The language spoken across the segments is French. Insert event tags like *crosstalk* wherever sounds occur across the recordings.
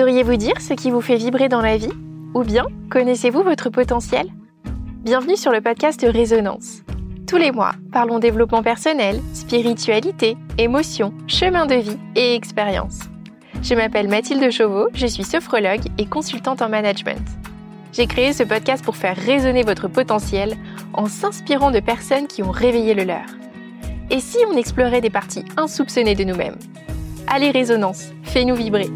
Sauriez-vous dire ce qui vous fait vibrer dans la vie? Ou bien connaissez-vous votre potentiel? Bienvenue sur le podcast Résonance. Tous les mois, parlons développement personnel, spiritualité, émotion, chemin de vie et expérience. Je m'appelle Mathilde Chauveau, je suis sophrologue et consultante en management. J'ai créé ce podcast pour faire résonner votre potentiel en s'inspirant de personnes qui ont réveillé le leur. Et si on explorait des parties insoupçonnées de nous-mêmes? Allez Résonance, fais-nous vibrer.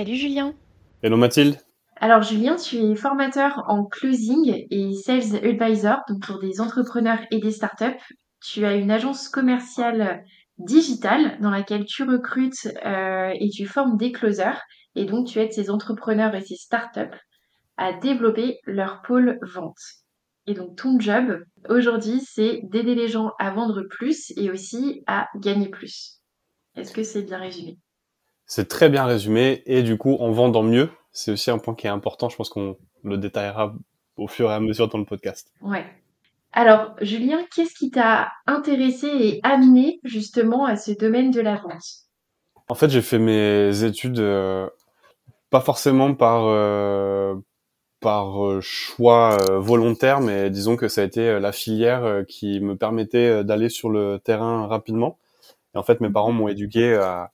Salut Julien. Hello Mathilde. Alors Julien, tu es formateur en closing et sales advisor donc pour des entrepreneurs et des startups. Tu as une agence commerciale digitale dans laquelle tu recrutes euh, et tu formes des closers et donc tu aides ces entrepreneurs et ces startups à développer leur pôle vente. Et donc ton job aujourd'hui, c'est d'aider les gens à vendre plus et aussi à gagner plus. Est-ce que c'est bien résumé? C'est très bien résumé et du coup, en vendant mieux, c'est aussi un point qui est important. Je pense qu'on le détaillera au fur et à mesure dans le podcast. Ouais. Alors, Julien, qu'est-ce qui t'a intéressé et amené justement à ce domaine de la vente? En fait, j'ai fait mes études euh, pas forcément par euh, par euh, choix volontaire, mais disons que ça a été la filière qui me permettait d'aller sur le terrain rapidement. Et en fait, mes parents m'ont éduqué à,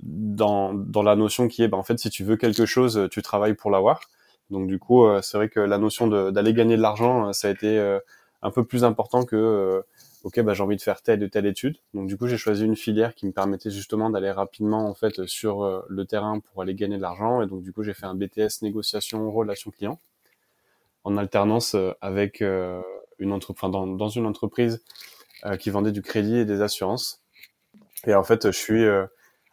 dans, dans la notion qui est, bah, en fait, si tu veux quelque chose, tu travailles pour l'avoir. Donc du coup, c'est vrai que la notion d'aller gagner de l'argent, ça a été un peu plus important que euh, ok bah j'ai envie de faire telle ou telle étude. Donc du coup j'ai choisi une filière qui me permettait justement d'aller rapidement en fait sur euh, le terrain pour aller gagner de l'argent. Et donc du coup j'ai fait un BTS négociation relation client en alternance euh, avec une entreprise dans, dans, une entreprise qui vendait du crédit et des assurances. Et en fait je suis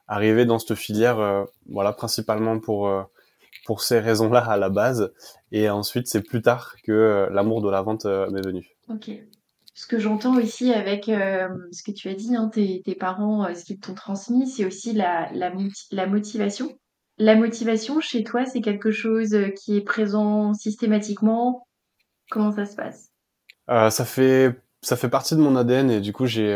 arrivé dans cette filière voilà principalement pour pour ces raisons-là à la base et ensuite c'est plus tard que l'amour de la vente m'est venu Ok. Ce que j'entends aussi avec euh, ce que tu as dit, hein, tes, parents, euh, ce qu'ils t'ont transmis, c'est aussi la, la, la, motivation. La motivation, chez toi, c'est quelque chose euh, qui est présent systématiquement? Comment ça se passe? Ça fait ça fait partie de mon ADN et du coup j'ai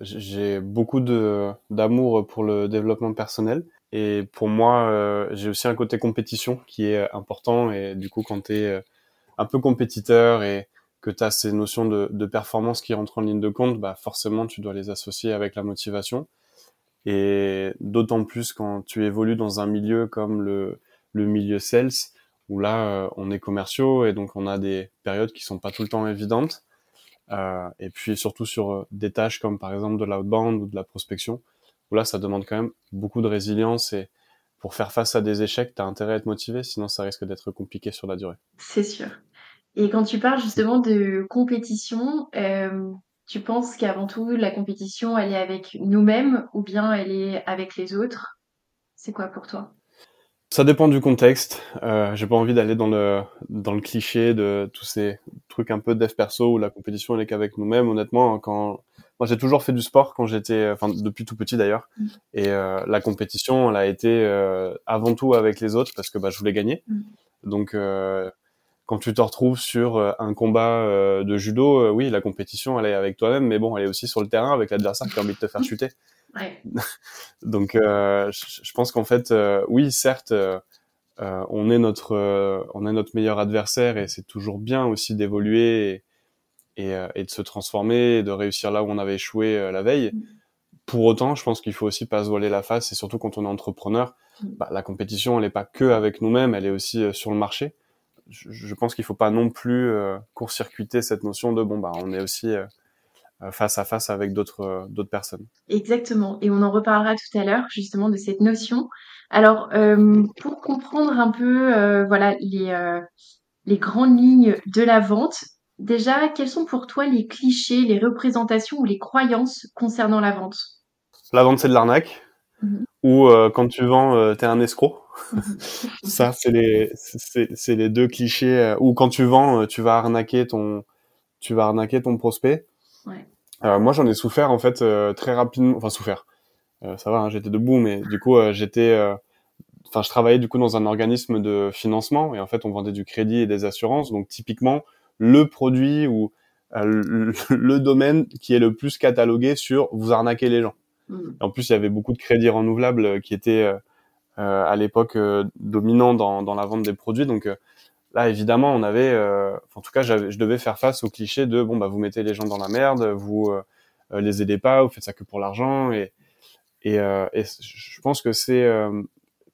j'ai beaucoup de d'amour pour le développement personnel et pour moi j'ai aussi un côté compétition qui est important et du coup quand tu es un peu compétiteur et que tu as ces notions de, de, performance qui rentrent en ligne de compte, bah forcément tu dois les associer avec la motivation. Et d'autant plus quand tu évolues dans un milieu comme le, le milieu sales, où là euh, on est commerciaux et donc on a des périodes qui sont pas tout le temps évidentes. Euh, et puis surtout sur euh, des tâches comme par exemple de l'outbound ou de la prospection, où là ça demande quand même beaucoup de résilience et pour faire face à des échecs, tu as intérêt à être motivé, sinon ça risque d'être compliqué sur la durée. C'est sûr. Et quand tu parles justement de compétition, euh, tu penses qu'avant tout, la compétition, elle est avec nous-mêmes ou bien elle est avec les autres? C'est quoi pour toi? Ça dépend du contexte. Euh, J'ai pas envie d'aller dans le dans le cliché de tous ces trucs un peu dev perso où la compétition elle est qu'avec nous-mêmes. Honnêtement, quand moi j'ai toujours fait du sport quand j'étais, enfin depuis tout petit d'ailleurs, mmh. et euh, la compétition elle a été euh, avant tout avec les autres parce que bah, je voulais gagner. Mmh. Donc euh, quand tu te retrouves sur euh, un combat euh, de judo, oui, la compétition, elle est avec toi-même, mais bon, elle est aussi sur le terrain avec l'adversaire qui a envie de te faire chuter. Ouais. *laughs* Donc, je pense qu'en fait, oui, certes, on est notre, on est notre meilleur adversaire et c'est toujours bien aussi d'évoluer et, et, et, de se transformer et de réussir là où on avait échoué la veille. Mm. Pour autant, je pense qu'il faut aussi pas se voiler la face et surtout quand on est entrepreneur, mm. bah, la compétition, elle est pas que avec nous-mêmes, elle est aussi sur le marché je, pense qu'il faut pas non plus euh, court-circuiter cette notion de bon bah on est aussi euh, face à face avec d'autres euh, d'autres personnes. Exactement. Et on en reparlera tout à l'heure justement de cette notion. Alors pour comprendre un peu voilà les les grandes lignes de la vente, déjà quels sont pour toi les clichés, les représentations ou les croyances concernant la vente? La vente c'est de l'arnaque. Ou quand tu vends, t'es un escroc. ça, c'est les, c'est, les deux clichés. Euh, ou quand tu vends, euh, tu vas arnaquer ton, tu vas arnaquer ton prospect. Ouais. Euh, moi, j'en ai souffert en fait très rapidement. Enfin, souffert. ça va, hein, j'étais debout, mais du coup, j'étais. Enfin, je travaillais du coup dans un organisme de financement et en fait, on vendait du crédit et des assurances. Donc, typiquement, le produit où le, domaine qui est le plus catalogué sur vous arnaquer les gens. Mm. En plus, il y avait beaucoup de crédits renouvelables qui étaient à l'époque dominants dans, dans, la vente des produits. Donc là, évidemment, on avait, en tout cas, je devais faire face au cliché de bon bah vous mettez les gens dans la merde, vous les aidez pas, vous faites ça que pour l'argent et et je pense que c'est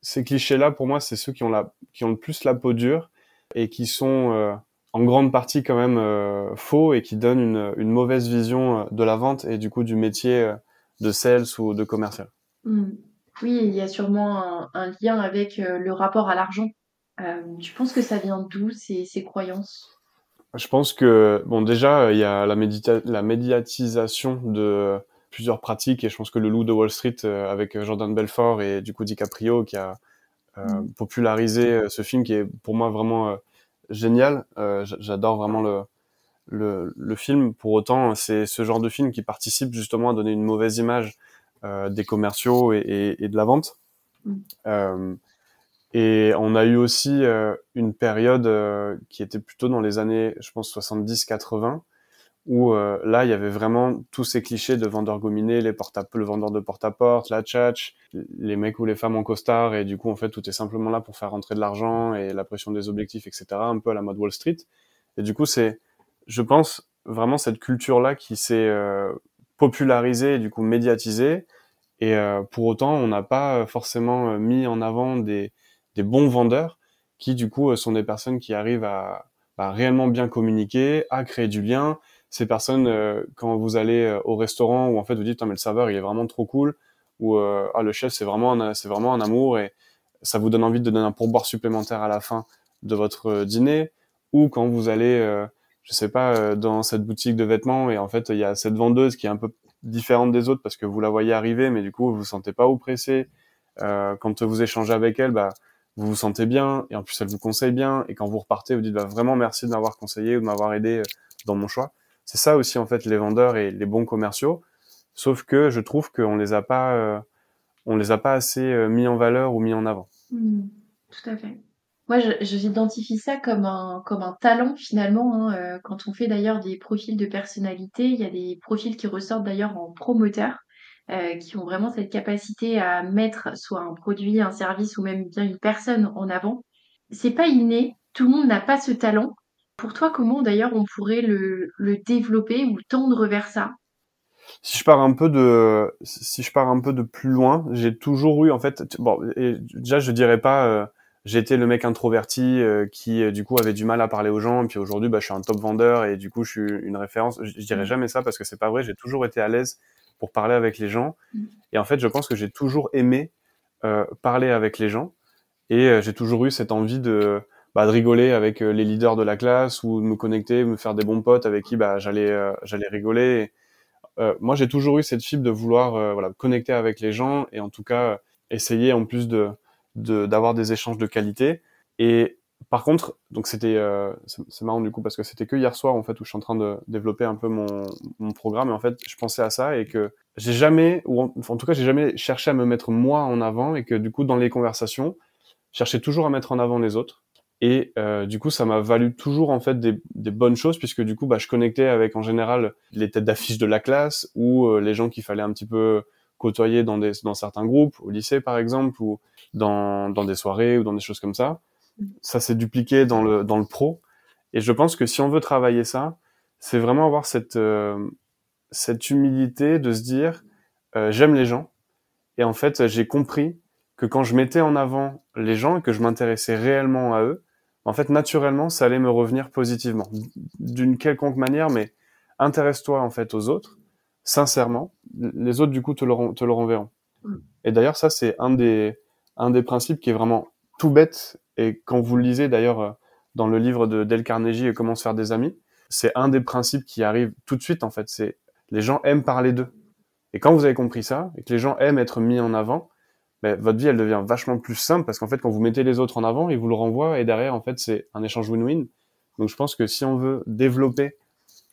ces clichés-là, pour moi, c'est ceux qui ont, la, qui ont le plus la peau dure et qui sont euh, en grande partie quand même euh, faux et qui donnent une, mauvaise vision euh, de la vente et du coup du métier de sales ou de commercial. Mmh. Oui, il y a sûrement un, lien avec le rapport à l'argent. Tu penses que ça vient d'où ces, ces croyances? Je pense que, bon, déjà, il y a la, la médiatisation de plusieurs pratiques et je pense que le loup de Wall Street euh, avec Jordan Belfort et du coup DiCaprio qui a euh, mm. popularisé euh, ce film qui est pour moi vraiment génial. J'adore vraiment le, le, le, film. Pour autant, c'est ce genre de film qui participe justement à donner une mauvaise image des commerciaux et, et, de la vente. Mm. Et on a eu aussi une période qui était plutôt dans les années, je pense, 70-80, où euh, là, il y avait vraiment tous ces clichés de vendeurs gominés, les porte le vendeur de porte-à-porte, la tchatch, les mecs ou les femmes en costard, et du coup, en fait, tout est simplement là pour faire rentrer de l'argent et la pression des objectifs, etc., un peu à la mode Wall Street. Et du coup, c'est, je pense, vraiment cette culture-là qui s'est euh, popularisée et du coup médiatisée. Et euh, pour autant, on n'a pas forcément mis en avant des, des bons vendeurs qui, du coup, sont des personnes qui arrivent à, à réellement bien communiquer, à créer du lien, ces personnes, euh, quand vous allez euh, au restaurant où en fait vous dites, mais le serveur il est vraiment trop cool, ou euh, ah le chef c'est vraiment c'est vraiment un amour et ça vous donne envie de donner un pourboire supplémentaire à la fin de votre dîner, ou quand vous allez, je sais pas, dans cette boutique de vêtements et en fait il y a cette vendeuse qui est un peu différente des autres parce que vous la voyez arriver, mais du coup vous vous sentez pas oppressé. quand vous échangez avec elle, bah vous vous sentez bien et en plus elle vous conseille bien et quand vous repartez vous dites bah, vraiment merci de m'avoir conseillé ou de m'avoir aidé dans mon choix c'est ça aussi en fait les vendeurs et les bons commerciaux. Sauf que je trouve qu'on les a pas, euh, on les a pas assez euh, mis en valeur ou mis en avant. Mmh, tout à fait. Moi, j'identifie ça comme un, comme un talent finalement. Hein, euh, quand on fait d'ailleurs des profils de personnalité, il y a des profils qui ressortent d'ailleurs en promoteurs, qui ont vraiment cette capacité à mettre soit un produit, un service ou même bien une personne en avant. C'est pas inné, tout le monde n'a pas ce talent, pour toi, comment d'ailleurs on pourrait le, développer ou tendre vers ça? Si je pars un peu de si je pars un peu de plus loin, j'ai toujours eu en fait bon et déjà je dirais pas euh, j'étais le mec introverti euh, qui euh, du coup avait du mal à parler aux gens et puis aujourd'hui bah je suis un top vendeur et du coup je suis une référence. Je, dirais mmh. jamais ça parce que c'est pas vrai, j'ai toujours été à l'aise pour parler avec les gens mmh. et en fait je pense que j'ai toujours aimé parler avec les gens et j'ai toujours eu cette envie de bah, de rigoler avec euh, les leaders de la classe ou de me connecter, me faire des bons potes avec qui bah, j'allais euh, j'allais rigoler. euh, moi, j'ai toujours eu cette fibre de vouloir euh, voilà connecter avec les gens et en tout cas essayer en plus de d'avoir des échanges de qualité. Et par contre, donc c'était c'est marrant du coup parce que c'était que hier soir en fait où je suis en train de développer un peu mon, mon programme et en fait je pensais à ça et que j'ai jamais ou en, tout cas j'ai jamais cherché à me mettre moi en avant et que du coup dans les conversations cherchais toujours à mettre en avant les autres et euh, du coup, ça m'a valu toujours en fait des, des, bonnes choses puisque du coup, bah, je connectais avec en général les têtes d'affiche de la classe ou euh, les gens qu'il fallait un petit peu côtoyer dans, des, dans certains groupes, au lycée par exemple, ou dans, dans des soirées ou dans des choses comme ça. Ça s'est dupliqué dans le, dans le pro. Et je pense que si on veut travailler ça, c'est vraiment avoir cette, euh, cette humilité de se dire euh, j'aime les gens. Et en fait, j'ai compris que quand je mettais en avant les gens et que je m'intéressais réellement à eux, en fait, naturellement, ça allait me revenir positivement, d'une quelconque manière, mais intéresse-toi en fait aux autres, sincèrement. Les autres, du coup, te le, te le renverront. Mm. Et d'ailleurs, ça, c'est un des, un des principes qui est vraiment tout bête. Et quand vous le lisez, d'ailleurs, euh, dans le livre de Dale Carnegie, Comment se faire des amis, c'est un des principes qui arrive tout de suite, en fait. C'est les gens aiment parler d'eux. Et quand vous avez compris ça, et que les gens aiment être mis en avant, ben, votre vie elle devient vachement plus simple parce qu'en fait quand vous mettez les autres en avant, ils vous le renvoient et derrière en fait c'est un échange win-win. Donc je pense que si on veut développer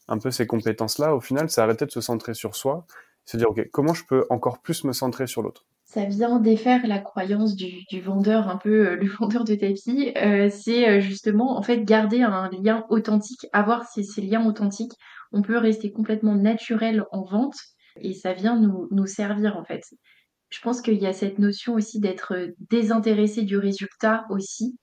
un peu ces compétences là, au final c'est arrêter de se centrer sur soi, se dire ok comment je peux encore plus me centrer sur l'autre? Ça vient défaire la croyance du, du vendeur, un peu euh, le *laughs* vendeur de tapis. Euh, c'est euh, justement, en fait, garder un lien authentique, avoir ces, ces liens authentiques. On peut rester complètement naturel en vente et ça vient nous, nous servir, en fait. Je pense qu'il y a cette notion aussi d'être désintéressé du résultat aussi,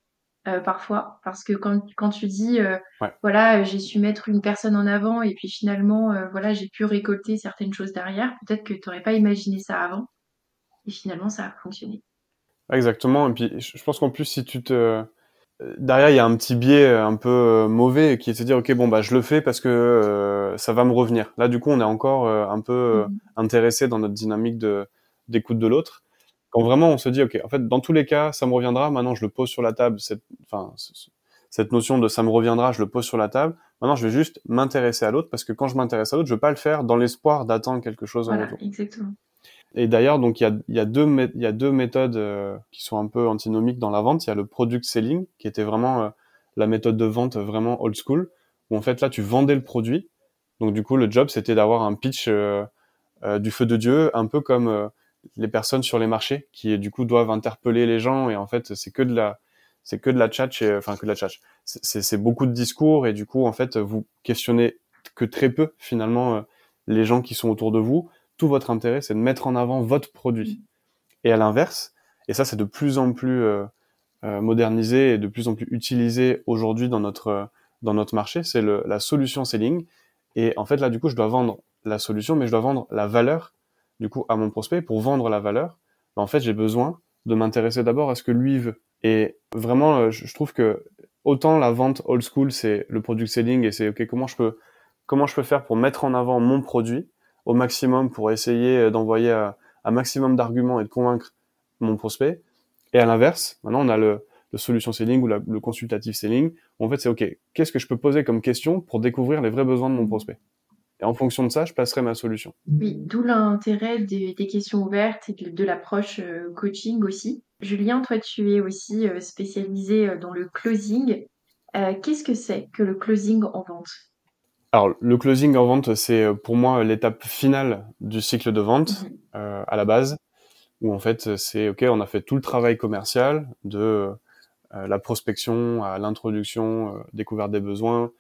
euh, parfois, parce que quand, quand tu dis, euh, Ouais. voilà, j'ai su mettre une personne en avant et puis finalement, euh, voilà, j'ai pu récolter certaines choses derrière, peut-être que tu n'aurais pas imaginé ça avant et finalement, ça a fonctionné. Exactement. Et puis, je pense qu'en plus, si tu te, euh, derrière, il y a un petit biais euh, un peu euh, mauvais qui est de se dire, ok, bon, bah, je le fais parce que euh, ça va me revenir. Là, du coup, on est encore euh, un peu euh, Mhm. intéressé dans notre dynamique de d'écoute de l'autre. Quand vraiment on se dit, ok, en fait, dans tous les cas, ça me reviendra. Maintenant, je le pose sur la table. Cette, enfin, ce- ce- cette notion de ça me reviendra, je le pose sur la table. Maintenant, je vais juste m'intéresser à l'autre parce que quand je m'intéresse à l'autre, je veux pas le faire dans l'espoir d'attendre quelque chose en Voilà, retour. exactement. Et d'ailleurs, donc il y a, y a deux y a deux méthodes euh, qui sont un peu antinomiques dans la vente. Il y a le product selling qui était vraiment euh, la méthode de vente vraiment old school où en fait là tu vendais le produit. Donc du coup le job c'était d'avoir un pitch euh, euh, du feu de dieu, un peu comme euh, les personnes sur les marchés qui du coup doivent interpeller les gens et en fait c'est que de la c'est que de la chat, enfin que de la chat. C'est beaucoup de discours et du coup en fait vous questionnez que très peu finalement euh, les gens qui sont autour de vous tout votre intérêt, c'est de mettre en avant votre produit. Et à l'inverse, et ça c'est de plus en plus euh, euh, modernisé et de plus en plus utilisé aujourd'hui dans notre euh, dans notre marché, c'est la solution selling. Et en fait là du coup je dois vendre la solution, mais je dois vendre la valeur du coup à mon prospect. Pour vendre la valeur, ben, en fait j'ai besoin de m'intéresser d'abord à ce que lui veut. Et vraiment, je je trouve que autant la vente old school c'est le product selling et c'est ok comment je peux comment je peux faire pour mettre en avant mon produit au maximum pour essayer euh, d'envoyer un, un maximum d'arguments et de convaincre mon prospect. Et à l'inverse, maintenant on a le, le solution selling ou la- le consultative selling. Où en fait, c'est OK, qu'est-ce que je peux poser comme question pour découvrir les vrais besoins de mon prospect? Et en fonction de ça, je passerai ma solution. Oui, d'où l'intérêt des, des questions ouvertes et de, de l'approche euh, coaching aussi. Julien, toi, tu es aussi euh, spécialisé euh, dans le closing. Euh, qu'est-ce que c'est que le closing en vente? Alors, le closing en vente, c'est euh, pour moi l'étape finale du cycle de vente Mhm. euh, à la base, où en fait, c'est OK, on a fait tout le travail commercial de euh, la prospection à l'introduction, euh, découverte des besoins,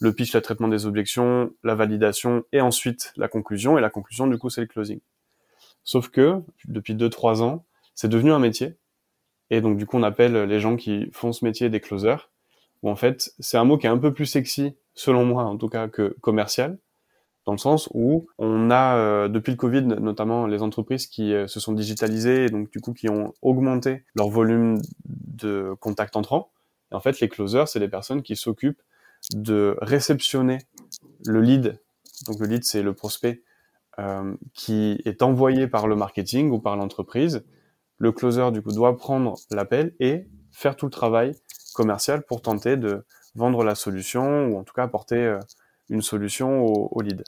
le pitch, le traitement des objections, la validation et ensuite la conclusion. Et la conclusion, du coup, c'est le closing. Sauf que depuis 2-3 ans, c'est devenu un métier. Et donc, du coup, on appelle les gens qui font ce métier des closers. Où en fait, c'est un mot qui est un peu plus sexy, selon moi en tout cas, que commercial. Dans le sens où on a, euh, depuis le Covid, notamment les entreprises qui euh, se sont digitalisées donc du coup qui ont augmenté leur volume de contacts entrants. Et en fait, les closers, c'est des personnes qui s'occupent de réceptionner le lead. Donc le lead, c'est le prospect euh, qui est envoyé par le marketing ou par l'entreprise. Le closer, du coup, doit prendre l'appel et faire tout le travail commercial pour tenter de vendre la solution ou en tout cas apporter euh, une solution au, au lead.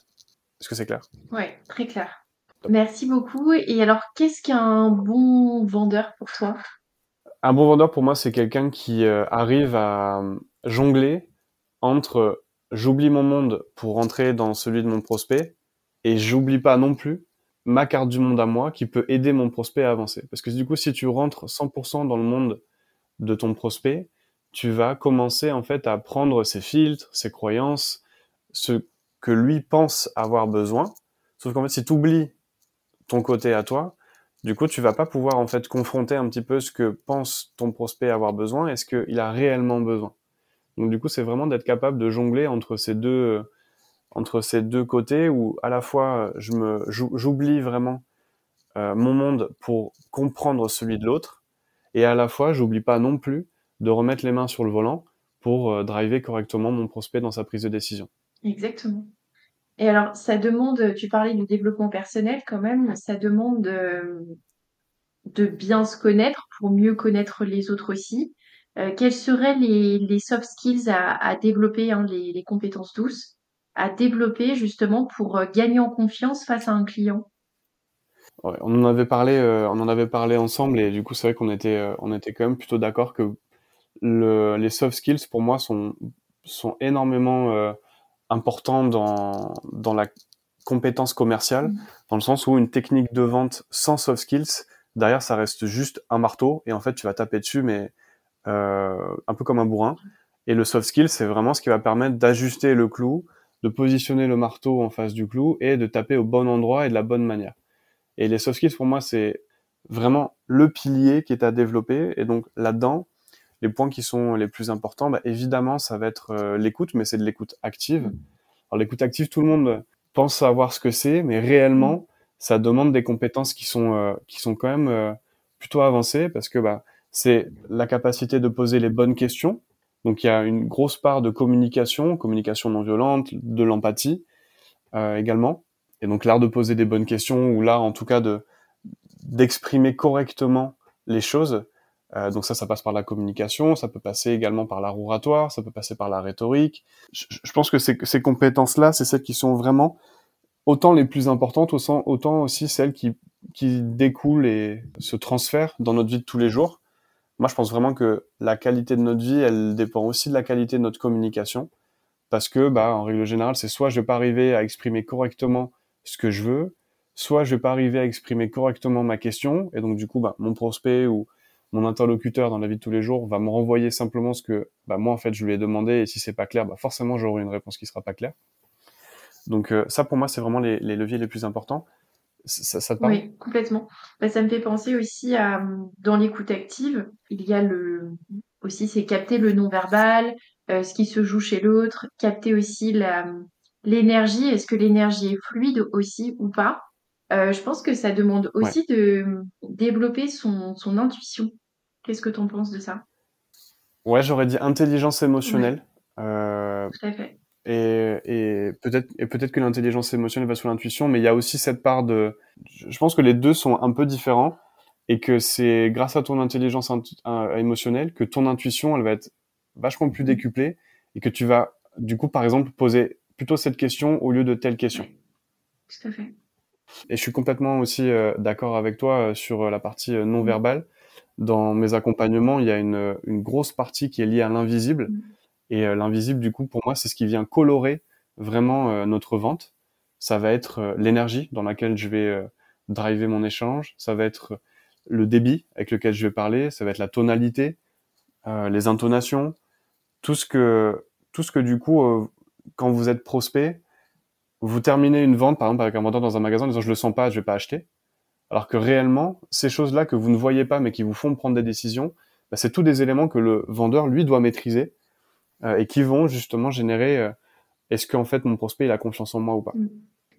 Est-ce que c'est clair? Ouais, très clair. Merci beaucoup. Et alors, qu'est-ce qu'un bon vendeur pour toi? Un bon vendeur, pour moi, c'est quelqu'un qui euh, arrive à euh, jongler entre euh, j'oublie mon monde pour rentrer dans celui de mon prospect et j'oublie pas non plus ma carte du monde à moi qui peut aider mon prospect à avancer. Parce que du coup, si tu rentres 100% dans le monde de ton prospect, tu vas commencer en fait à prendre ses filtres, ses croyances, ce que lui pense avoir besoin. Sauf qu'en fait, si tu oublies ton côté à toi, du coup, tu vas pas pouvoir en fait confronter un petit peu ce que pense ton prospect avoir besoin et ce qu'il a réellement besoin. Donc du coup, c'est vraiment d'être capable de jongler entre ces deux entre ces deux côtés où à la fois je me j'oublie vraiment euh, mon monde pour comprendre celui de l'autre et à la fois j'oublie pas non plus de remettre les mains sur le volant pour euh, driver correctement mon prospect dans sa prise de décision. Exactement. Et alors, ça demande, tu parlais du développement personnel quand même, ça demande de, de bien se connaître pour mieux connaître les autres aussi. Euh, quels seraient les, les soft skills à, à développer, hein, les, les compétences douces, à développer justement pour euh, gagner en confiance face à un client? Ouais, on en avait parlé, euh, on en avait parlé ensemble et du coup c'est vrai qu'on était, euh, on était quand même plutôt d'accord que le, les soft skills pour moi sont sont énormément euh, importants dans dans la compétence commerciale, Mm. dans le sens où une technique de vente sans soft skills, derrière ça reste juste un marteau et en fait tu vas taper dessus mais euh, un peu comme un bourrin. Et le soft skill, c'est vraiment ce qui va permettre d'ajuster le clou, de positionner le marteau en face du clou et de taper au bon endroit et de la bonne manière. Et les soft skills, pour moi, c'est vraiment le pilier qui est à développer. Et donc là-dedans, les points qui sont les plus importants, bah, évidemment, ça va être euh, l'écoute, mais c'est de l'écoute active. Alors l'écoute active, tout le monde pense savoir ce que c'est, mais réellement, ça demande des compétences qui sont euh, qui sont quand même euh, plutôt avancées parce que bah c'est la capacité de poser les bonnes questions. Donc il y a une grosse part de communication, communication non violente, de l'empathie également. Et donc l'art de poser des bonnes questions ou l'art en tout cas de d'exprimer correctement les choses. Euh, donc ça, ça passe par la communication, ça peut passer également par l'art oratoire, ça peut passer par la rhétorique. Je, pense que ces, ces compétences-là, c'est celles qui sont vraiment autant les plus importantes, autant aussi celles qui, qui découlent et se transfèrent dans notre vie de tous les jours. Moi, je pense vraiment que la qualité de notre vie, elle dépend aussi de la qualité de notre communication. Parce que, bah, en règle générale, c'est soit je vais pas arriver à exprimer correctement ce que je veux, soit je vais pas arriver à exprimer correctement ma question, et donc du coup, bah, mon prospect ou mon interlocuteur dans la vie de tous les jours va me renvoyer simplement ce que bah, moi en fait je lui ai demandé, et si c'est pas clair, bah, forcément j'aurai une réponse qui sera pas claire. Donc euh, ça, pour moi, c'est vraiment les, les, leviers les plus importants. Ça, ça te parle? Oui, complètement. Bah, ça me fait penser aussi à, dans l'écoute active, il y a le, aussi, c'est capter le non-verbal, euh, ce qui se joue chez l'autre, capter aussi la, l'énergie, est-ce que l'énergie est fluide aussi ou pas? Euh, je pense que ça demande aussi ouais. de développer son, son intuition. Qu'est-ce que tu en penses de ça? Ouais, j'aurais dit intelligence émotionnelle. Ouais. Euh, Tout à fait et, et peut-être et peut-être que l'intelligence émotionnelle va sur l'intuition, mais il y a aussi cette part de. Je pense que les deux sont un peu différents et que c'est grâce à ton intelligence émotionnelle que ton intuition elle va être vachement plus décuplée et que tu vas du coup par exemple poser plutôt cette question au lieu de telle question. Tout à fait. Et je suis complètement aussi euh, d'accord avec toi euh, sur la partie euh, non verbale. Dans mes accompagnements, il y a une, une grosse partie qui est liée à l'invisible. Mmh et euh, l'invisible, du coup, pour moi, c'est ce qui vient colorer vraiment euh, notre vente. Ça va être euh, l'énergie dans laquelle je vais driver mon échange. Ça va être le débit avec lequel je vais parler. Ça va être la tonalité, les intonations, tout ce que, tout ce que du coup, quand vous êtes prospect, vous terminez une vente, par exemple, avec un vendeur dans un magasin en disant je le sens pas, je vais pas acheter. Alors que réellement, ces choses-là que vous ne voyez pas mais qui vous font prendre des décisions, bah, c'est tous des éléments que le vendeur, lui, doit maîtriser euh, et qui vont justement générer euh, est-ce qu'en fait mon prospect il a confiance en moi ou pas. Mm.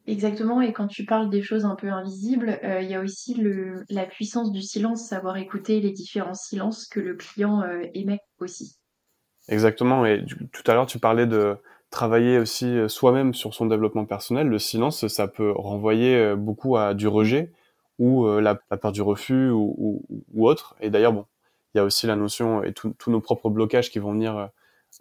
Exactement, et quand tu parles des choses un peu invisibles, euh, il y a aussi le, la puissance du silence, savoir écouter les différents silences que le client émet aussi. Exactement, et du, tout à l'heure tu parlais de travailler aussi soi-même sur son développement personnel. Le silence, ça peut renvoyer beaucoup à du rejet ou la, la, peur du refus ou, ou, ou autre. Et d'ailleurs, bon, il y a aussi la notion et tous nos propres blocages qui vont venir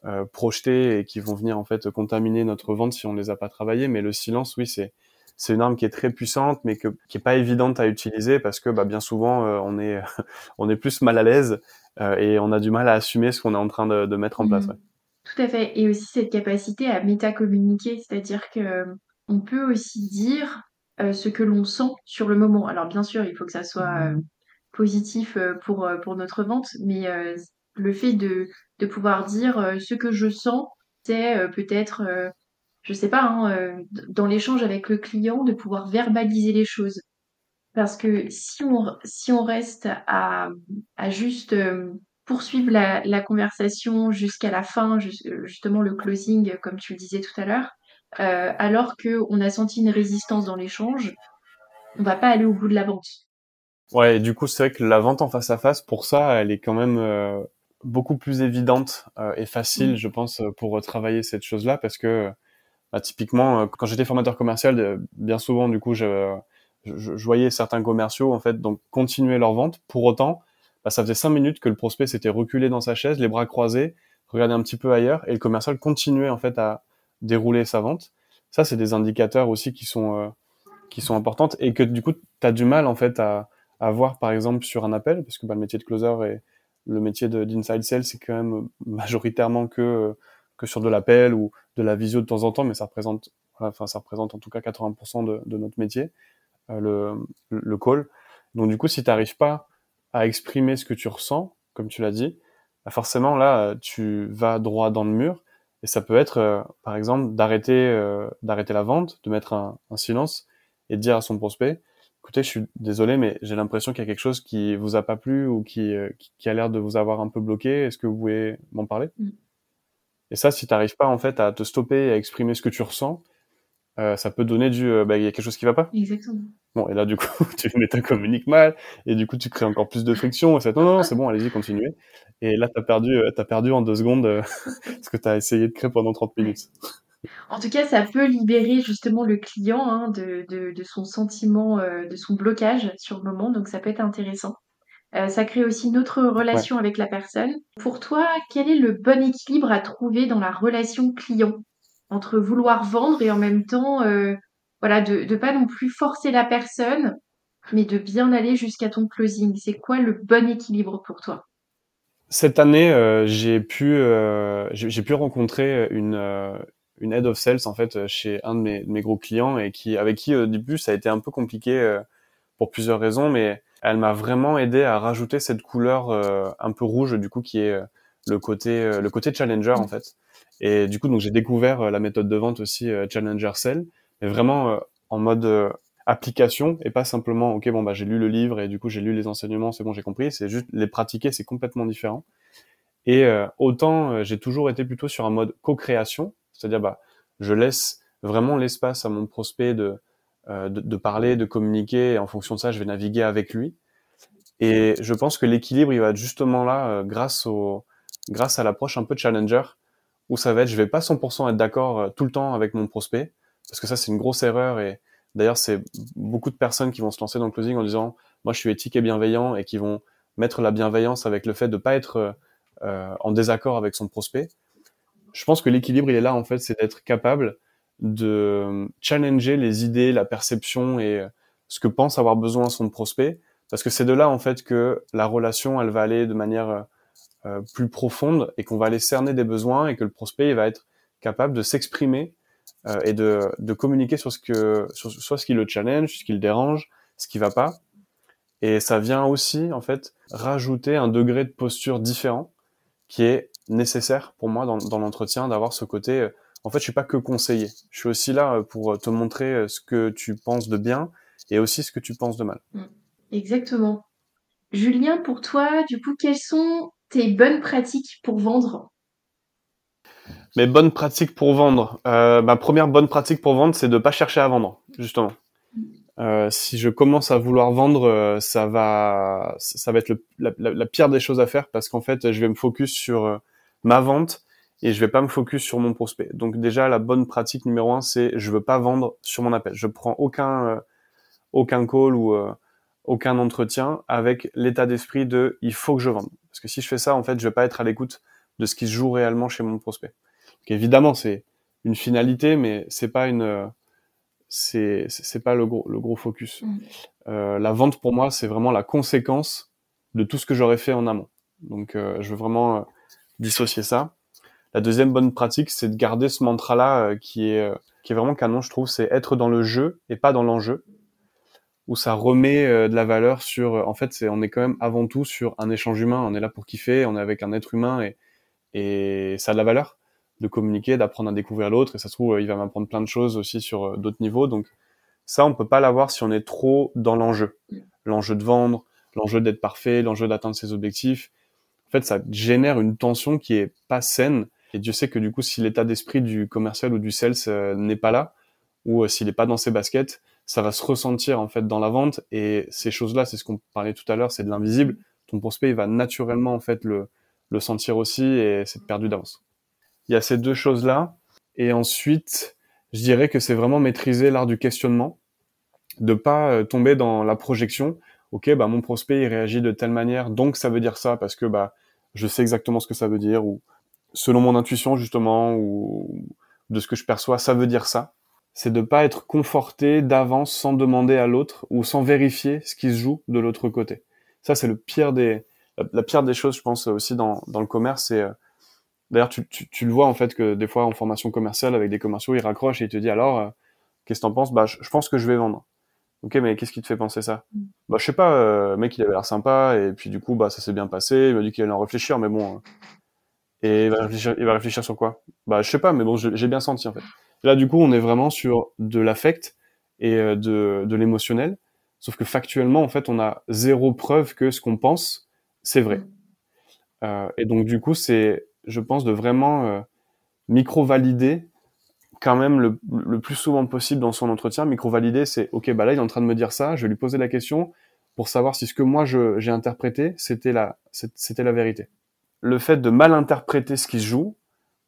euh, projetés et qui vont venir en fait contaminer notre vente si on les a pas travaillés. Mais le silence, oui, c'est c'est une arme qui est très puissante, mais que, qui est pas évidente à utiliser parce que bah, bien souvent euh, on est *laughs* on est plus mal à l'aise euh, et on a du mal à assumer ce qu'on est en train de, de mettre en place. Mmh. Ouais. Tout à fait. Et aussi cette capacité à métacommuniquer, c'est-à-dire que on peut aussi dire euh, ce que l'on sent sur le moment. Alors bien sûr, il faut que ça soit euh, positif pour pour notre vente, mais le fait de de pouvoir dire euh, ce que je sens, c'est euh, peut-être, euh, je sais pas, hein, dans l'échange avec le client, de pouvoir verbaliser les choses. Parce que si on, si on reste à, à juste poursuivre la, la conversation jusqu'à la fin, justement le closing, comme tu le disais tout à l'heure, euh, alors qu'on a senti une résistance dans l'échange, on va pas aller au bout de la vente. Ouais, du coup, c'est vrai que la vente en face à face, pour ça, elle est quand même euh, beaucoup plus évidente euh, et facile, mmh. je pense, pour travailler cette chose-là, parce que bah, typiquement, quand j'étais formateur commercial, bien souvent, du coup, je, je, je, voyais certains commerciaux en fait donc continuer leur vente. Pour autant, bah, ça faisait cinq minutes que le prospect s'était reculé dans sa chaise, les bras croisés, regardait un petit peu ailleurs, et le commercial continuait en fait à dérouler sa vente. Ça, c'est des indicateurs aussi qui sont euh, qui sont importantes et que du coup, tu as du mal en fait à, à voir par exemple sur un appel, parce que bah, le métier de closer est le métier d'inside sales, c'est quand même majoritairement que que sur de l'appel ou de la visio de temps en temps, mais ça représente, enfin ça représente en tout cas 80% de, de notre métier, euh, le, le call. Donc du coup, si tu n'arrives pas à exprimer ce que tu ressens, comme tu l'as dit, bah forcément là, tu vas droit dans le mur. Et ça peut être, euh, par exemple, d'arrêter euh, d'arrêter la vente, de mettre un, un, silence et de dire à son prospect, écoutez, je suis désolé, mais j'ai l'impression qu'il y a quelque chose qui vous a pas plu ou qui, euh, qui, a l'air de vous avoir un peu bloqué. Est-ce que vous pouvez m'en parler? Mmh. Et ça, si tu n'arrives pas en fait à te stopper et à exprimer ce que tu ressens, euh, ça peut donner du euh, bah, il y a quelque chose qui va pas. Exactement. Bon, et là, du coup, *laughs* tu communiques mal, et du coup, tu crées encore plus de friction, et c'est, non, non, c'est bon, allez-y, continuez. Et là, t'as perdu, euh, t'as perdu en deux secondes *laughs* ce que t'as essayé de créer pendant 30 minutes. En tout cas, ça peut libérer justement le client hein, de, de, de, son sentiment, de son blocage sur le moment, donc ça peut être intéressant. ça crée aussi une autre relation avec la personne. Pour toi, quel est le bon équilibre à trouver dans la relation client? Entre vouloir vendre et en même temps, euh, voilà, de ne pas non plus forcer la personne, mais de bien aller jusqu'à ton closing. C'est quoi le bon équilibre pour toi? Cette année, euh, j'ai pu, euh, pu rencontrer une, une head of sales en fait chez un de mes, mes, gros clients et qui, avec qui au début ça a été un peu compliqué pour plusieurs raisons, mais elle m'a vraiment aidé à rajouter cette couleur un peu rouge du coup qui est le côté le côté challenger en fait et du coup, donc j'ai découvert euh, la méthode de vente aussi euh, Challenger Sell, mais vraiment euh, en mode application et pas simplement ok bon bah j'ai lu le livre et du coup j'ai lu les enseignements c'est bon j'ai compris. C'est juste les pratiquer c'est complètement différent. Et autant j'ai toujours été plutôt sur un mode co-création c'est-à-dire bah je laisse vraiment l'espace à mon prospect de, de, de parler de communiquer et en fonction de ça je vais naviguer avec lui. Et je pense que l'équilibre il va être justement là grâce au grâce à l'approche un peu challenger où ça va être je vais pas 100% être d'accord euh, tout le temps avec mon prospect parce que ça c'est une grosse erreur et d'ailleurs c'est beaucoup de personnes qui vont se lancer dans le closing en disant moi je suis éthique et bienveillant et qui vont mettre la bienveillance avec le fait de pas être euh, euh, en désaccord avec son prospect. Je pense que l'équilibre il est là en fait, c'est d'être capable de challenger les idées, la perception et ce que pense avoir besoin son prospect parce que c'est de là en fait que la relation elle va aller de manière euh, plus profonde et qu'on va aller cerner des besoins et que le prospect il va être capable de s'exprimer euh, et de, de, communiquer sur ce que sur, soit ce qui le challenge, ce qui le dérange, ce qui va pas. Et ça vient aussi en fait rajouter un degré de posture différent qui est nécessaire pour moi dans, dans l'entretien d'avoir ce côté. Euh, en fait, je suis pas que conseiller. Je suis aussi là pour te montrer ce que tu penses de bien et aussi ce que tu penses de mal. Exactement. Julien, pour toi, du coup, quels sont tes bonnes pratiques pour vendre Mes bonnes pratiques pour vendre. Euh, ma première bonne pratique pour vendre, c'est de pas chercher à vendre, justement. Euh, si je commence à vouloir vendre, euh, ça va, ça va être la, pire des choses à faire parce qu'en fait, je vais me focus sur ma vente et je vais pas me focus sur mon prospect. Donc déjà, la bonne pratique numéro un, c'est je veux pas vendre sur mon appel. Je prends aucun aucun call ou aucun entretien avec l'état d'esprit de il faut que je vende. Parce que si je fais ça, en fait, je vais pas être à l'écoute de ce qui se joue réellement chez mon prospect. Donc, évidemment, c'est une finalité, mais c'est pas une, c'est c'est pas le gros le gros focus. Mmh. Euh, la vente pour moi, c'est vraiment la conséquence de tout ce que j'aurais fait en amont. Donc, euh, je veux vraiment euh, dissocier ça. La deuxième bonne pratique, c'est de garder ce mantra-là euh, qui est qui est vraiment canon, je trouve, c'est être dans le jeu et pas dans l'enjeu où ça remet euh, de la valeur sur. Euh, en fait, c'est on est quand même avant tout sur un échange humain. On est là pour kiffer, on est avec un être humain et et ça a de la valeur de communiquer, d'apprendre à découvrir l'autre. Et ça se trouve, il va m'apprendre plein de choses aussi sur euh, d'autres niveaux. Donc ça, on peut pas l'avoir si on est trop dans l'enjeu, l'enjeu de vendre, l'enjeu d'être parfait, l'enjeu d'atteindre ses objectifs. En fait, ça génère une tension qui est pas saine. Et Dieu sait que du coup, si l'état d'esprit du commercial ou du sales n'est pas là, ou s'il n'est pas dans ses baskets, ça va se ressentir en fait dans la vente et ces choses-là, c'est ce qu'on parlait tout à l'heure, c'est de l'invisible. Ton prospect il va naturellement en fait le, le sentir aussi et c'est perdu d'avance. Il y a ces deux choses-là et ensuite, je dirais que c'est vraiment maîtriser l'art du questionnement, de pas euh, tomber dans la projection. Ok, bah mon prospect il réagit de telle manière, donc ça veut dire ça parce que bah je sais exactement ce que ça veut dire ou selon mon intuition justement ou de ce que je perçois, ça veut dire ça c'est de pas être conforté d'avance sans demander à l'autre ou sans vérifier ce qui se joue de l'autre côté. Ça, c'est le pire des, la, pire des choses, je pense aussi dans, dans le commerce. C'est euh, d'ailleurs tu, tu, tu, le vois en fait que des fois en formation commerciale avec des commerciaux, ils raccrochent et ils te disent alors euh, qu'est-ce que t'en penses? Bah, je, pense que je vais vendre. Ok, mais qu'est-ce qui te fait penser ça? Mm. Bah, je sais pas, euh, mec, il avait l'air sympa, et puis du coup, bah, ça s'est bien passé. Il m'a dit qu'il allait en réfléchir, mais bon. Hein. Et il va réfléchir, il va réfléchir sur quoi? Bah, je sais pas, mais bon, j'ai bien senti en fait. Là, du coup, on est vraiment sur de l'affect et euh, de, de l'émotionnel. Sauf que factuellement, en fait, on a zéro preuve que ce qu'on pense, c'est vrai. Mm. Euh, et donc, du coup, c'est, je pense, de vraiment euh, micro-valider quand même le, le, plus souvent possible dans son entretien. Micro-valider, c'est OK, bah là, il est en train de me dire ça, je vais lui poser la question pour savoir si ce que moi j'ai interprété, c'était la, c'était la vérité. Le fait de mal interpréter ce qui se joue,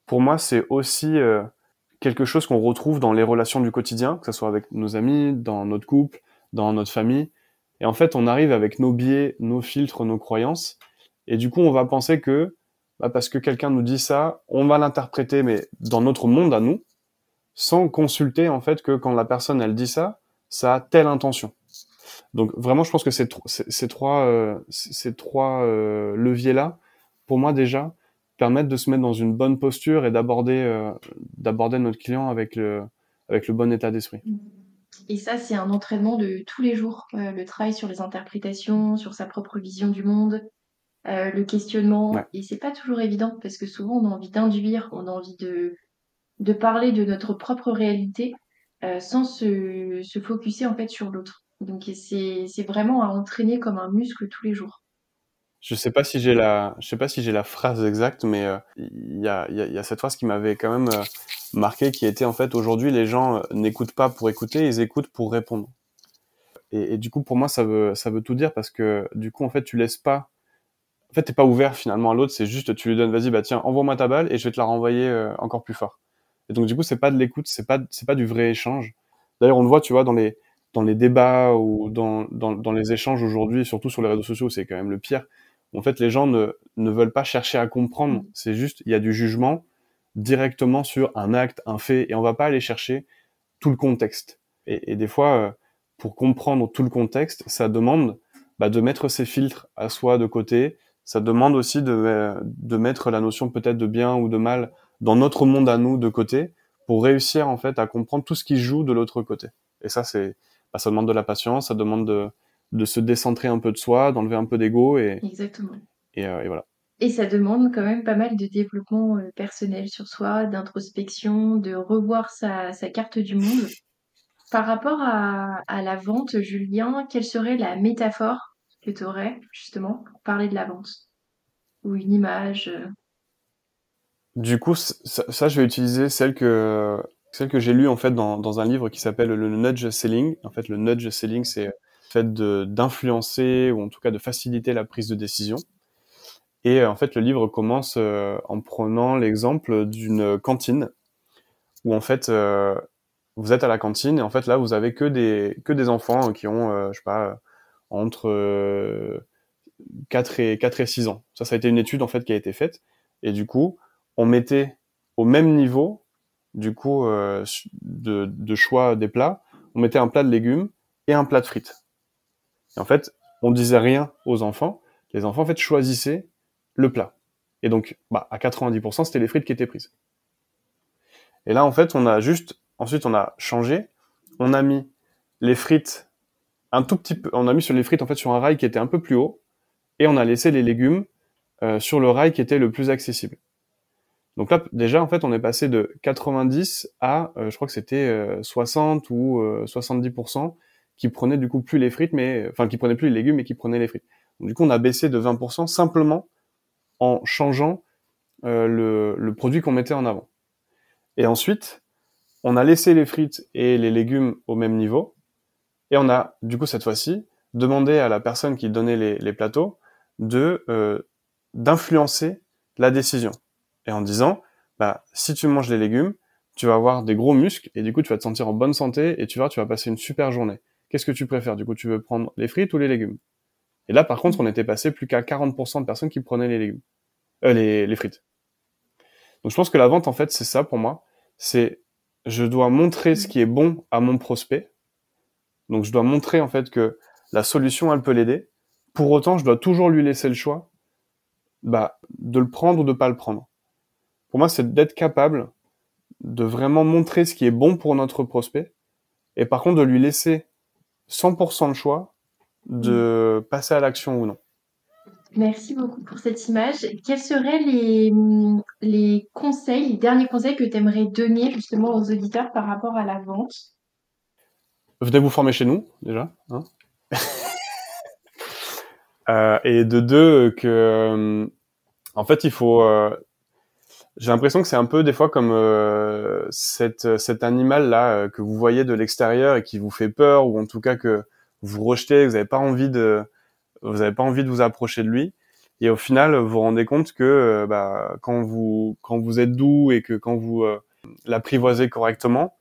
pour moi, c'est aussi euh, quelque chose qu'on retrouve dans les relations du quotidien, que ce soit avec nos amis, dans notre couple, dans notre famille. Et en fait, on arrive avec nos biais, nos filtres, nos croyances. Et du coup, on va penser que, bah parce que quelqu'un nous dit ça, on va l'interpréter, mais dans notre monde à nous, sans consulter en fait que quand la personne elle dit ça, ça a telle intention. Donc vraiment, je pense que ces, trois, euh, ces trois euh, leviers là, pour moi déjà, permettent de se mettre dans une bonne posture et d'aborder euh, d'aborder notre client avec le avec le bon état d'esprit. Et ça, c'est un entraînement de tous les jours, le travail sur les interprétations, sur sa propre vision du monde, le questionnement. Et c'est pas toujours évident parce que souvent on a envie d'induire, on a envie de de parler de notre propre réalité euh, sans se, se focuser en fait sur l'autre. Donc c'est, c'est vraiment à entraîner comme un muscle tous les jours. Je sais pas si j'ai la, je sais pas si j'ai la phrase exacte, mais euh, il y, a, cette phrase qui m'avait quand même euh, marqué, qui était en fait aujourd'hui les gens n'écoutent pas pour écouter, ils écoutent pour répondre. Et, du coup pour moi ça veut ça veut tout dire parce que du coup en fait tu laisses pas, en fait t'es pas ouvert finalement à l'autre, c'est juste tu lui donnes vas-y bah tiens envoie-moi ta balle et je vais te la renvoyer encore plus fort. Et donc du coup, c'est pas de l'écoute, c'est pas c'est pas du vrai échange. D'ailleurs, on le voit, tu vois, dans les dans les débats ou dans, dans les échanges aujourd'hui, surtout sur les réseaux sociaux, c'est quand même le pire. En fait, les gens ne ne veulent pas chercher à comprendre. Mm. C'est juste, il y a du jugement directement sur un acte, un fait, et on va pas aller chercher tout le contexte. Et, et des fois, euh, pour comprendre tout le contexte, ça demande bah, de mettre ses filtres à soi de côté. Ça demande aussi de, de mettre la notion peut-être de bien ou de mal dans notre monde à nous de côté pour réussir en fait à comprendre tout ce qui joue de l'autre côté. Et ça, c'est, bah, ça demande de la patience, ça demande de, de se décentrer un peu de soi, d'enlever un peu d'ego et exactement. Et, euh, et, voilà. Et ça demande quand même pas mal de développement euh, personnel sur soi, d'introspection, de revoir sa, sa carte du monde. Par rapport à, à la vente, Julien, quelle serait la métaphore que tu aurais justement pour parler de la vente? Ou une image euh, du coup, ça, je vais utiliser celle que celle que j'ai lue en fait dans, dans un livre qui s'appelle le nudge selling. En fait, le nudge selling, c'est fait d'influencer ou en tout cas de faciliter la prise de décision. Et en fait, le livre commence euh, en prenant l'exemple d'une cantine où en fait euh, vous êtes à la cantine et en fait là vous avez que des que des enfants qui ont euh, je sais pas entre 4 et 4 et 6 ans. Ça ça a été une étude en fait qui a été faite et du coup on mettait au même niveau, du coup, euh, de, choix des plats, on mettait un plat de légumes et un plat de frites. Et en fait, on disait rien aux enfants. Les enfants, en fait, choisissaient le plat. Et donc, bah, à 90%, c'était les frites qui étaient prises. Et là, en fait, on a juste, ensuite, on a changé. On a mis les frites un tout petit peu, on a mis sur les frites, en fait, sur un rail qui était un peu plus haut. Et on a laissé les légumes euh, sur le rail qui était le plus accessible. Donc là, déjà, en fait, on est passé de 90 à, euh, je crois que c'était 60 euh, ou 70% euh, qui prenaient du coup plus les frites, mais enfin qui prenaient plus les légumes, mais qui prenaient les frites. Donc, du coup, on a baissé de 20% simplement en changeant le, le, produit qu'on mettait en avant. Et ensuite, on a laissé les frites et les légumes au même niveau, et on a, du coup, cette fois-ci, demandé à la personne qui donnait les, les plateaux de d'influencer la décision et en disant, bah, si tu manges les légumes, tu vas avoir des gros muscles et du coup tu vas te sentir en bonne santé et tu vas, tu vas passer une super journée. Qu'est-ce que tu préfères Du coup, tu veux prendre les frites ou les légumes? Et là, par contre, on était passé plus qu'à 40% de personnes qui prenaient les légumes, euh, les, les frites. Donc, je pense que la vente, en fait, c'est ça pour moi. C'est je dois montrer ce qui est bon à mon prospect. Donc, je dois montrer en fait que la solution, elle peut l'aider. Pour autant, je dois toujours lui laisser le choix, bah, de le prendre ou de pas le prendre pour moi, c'est d'être capable de vraiment montrer ce qui est bon pour notre prospect et par contre de lui laisser 100% de choix de passer à l'action ou non. Merci beaucoup pour cette image. Quels seraient les, les conseils, les derniers conseils que tu aimerais donner justement aux auditeurs par rapport à la vente? Venez vous former chez nous, déjà. Hein *laughs* euh, et de deux, que euh, en fait, il faut. Euh, j'ai l'impression que c'est un peu des fois comme euh, cette, cet animal là que vous voyez de l'extérieur et qui vous fait peur ou en tout cas que vous rejetez, vous n'avez pas envie de vous n'avez pas envie de vous approcher de lui. Et au final, vous vous rendez compte que euh, bah, quand vous quand vous êtes doux et que quand vous euh, l'apprivoisez correctement,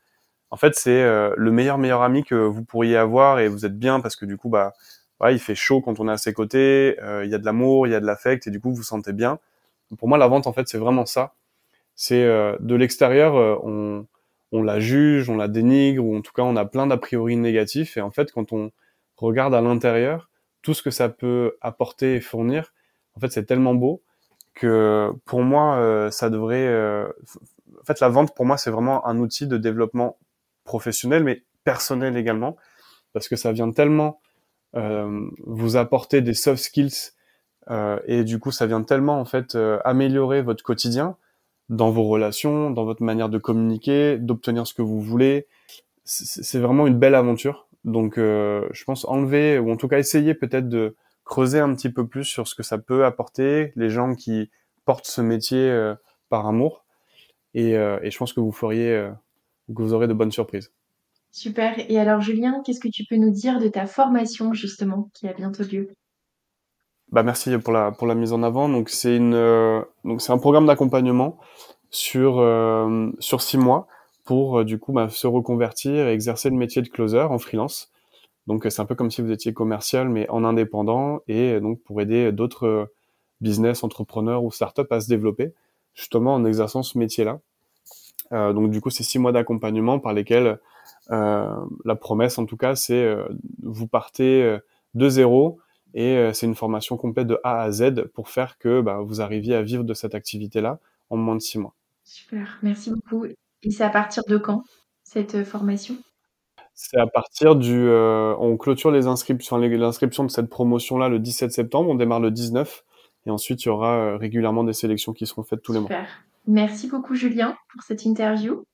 en fait, c'est euh, le meilleur meilleur ami que vous pourriez avoir et vous êtes bien parce que du coup, bah, ouais, il fait chaud quand on est à ses côtés, il y a de l'amour, il y a de l'affect et du coup, vous vous sentez bien. Pour moi, la vente, en fait, c'est vraiment ça. C'est de l'extérieur, on on la juge, on la dénigre ou en tout cas, on a plein d'a priori négatifs et en fait, quand on regarde à l'intérieur, tout ce que ça peut apporter et fournir, en fait, c'est tellement beau que pour moi, euh, ça devrait. Euh, en fait, la vente pour moi, c'est vraiment un outil de développement professionnel, mais personnel également, parce que ça vient tellement euh, vous apporter des soft skills et du coup, ça vient tellement en fait améliorer votre quotidien dans vos relations, dans votre manière de communiquer, d'obtenir ce que vous voulez. C'est vraiment une belle aventure donc, euh, je pense enlever ou en tout cas essayer peut-être de creuser un petit peu plus sur ce que ça peut apporter les gens qui portent ce métier euh, par amour. Et, euh, et, je pense que vous feriez, que vous aurez de bonnes surprises. Super. Et alors, Julien, qu'est-ce que tu peux nous dire de ta formation justement qui a bientôt lieu? Bah merci pour la pour la mise en avant. Donc c'est une donc c'est un programme d'accompagnement sur sur six mois pour euh, du coup bah, se reconvertir et exercer le métier de closer en freelance. Donc c'est un peu comme si vous étiez commercial mais en indépendant et donc pour aider d'autres business, entrepreneurs ou startups à se développer justement en exerçant ce métier-là. Euh, donc du coup c'est six mois d'accompagnement par lesquels euh, la promesse en tout cas c'est euh, vous partez euh, de zéro et c'est une formation complète de A à Z pour faire que bah, vous arriviez à vivre de cette activité-là en moins de six mois. Super, merci beaucoup. Et c'est à partir de quand, cette euh, formation? C'est à partir du... Euh, on clôture les inscriptions, l'inscription de cette promotion-là le 17 septembre, on démarre le 19, et ensuite il y aura euh, régulièrement des sélections qui seront faites tous les mois. Super. Merci beaucoup Julien pour cette interview.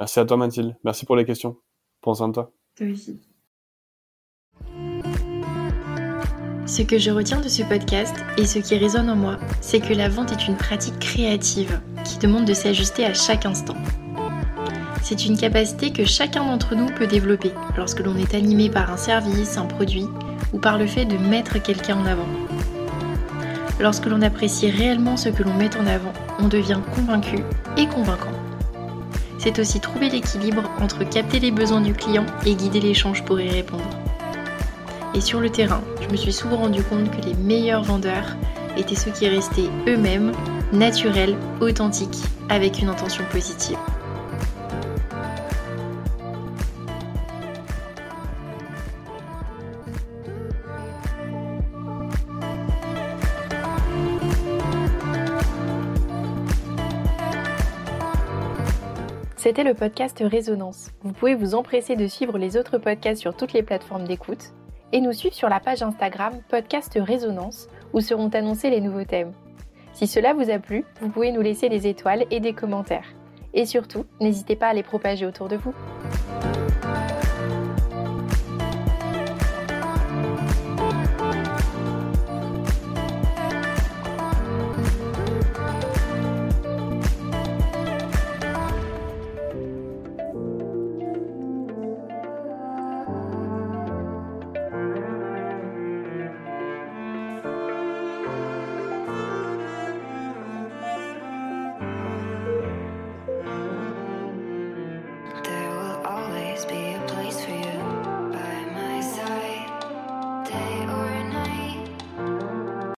Merci à toi Mathilde, merci pour les questions. Soin de toi. Toi aussi. Ce que je retiens de ce podcast et ce qui résonne en moi, c'est que la vente est une pratique créative qui demande de s'ajuster à chaque instant. C'est une capacité que chacun d'entre nous peut développer lorsque l'on est animé par un service, un produit ou par le fait de mettre quelqu'un en avant. Lorsque l'on apprécie réellement ce que l'on met en avant, on devient convaincu et convaincant. C'est aussi trouver l'équilibre entre capter les besoins du client et guider l'échange pour y répondre. Et sur le terrain, je me suis souvent rendu compte que les meilleurs vendeurs étaient ceux qui restaient eux-mêmes, naturels, authentiques, avec une intention positive. C'était le podcast Résonance. Vous pouvez vous empresser de suivre les autres podcasts sur toutes les plateformes d'écoute et nous suivre sur la page Instagram Podcast Résonance où seront annoncés les nouveaux thèmes. Si cela vous a plu, vous pouvez nous laisser des étoiles et des commentaires. Et surtout, n'hésitez pas à les propager autour de vous.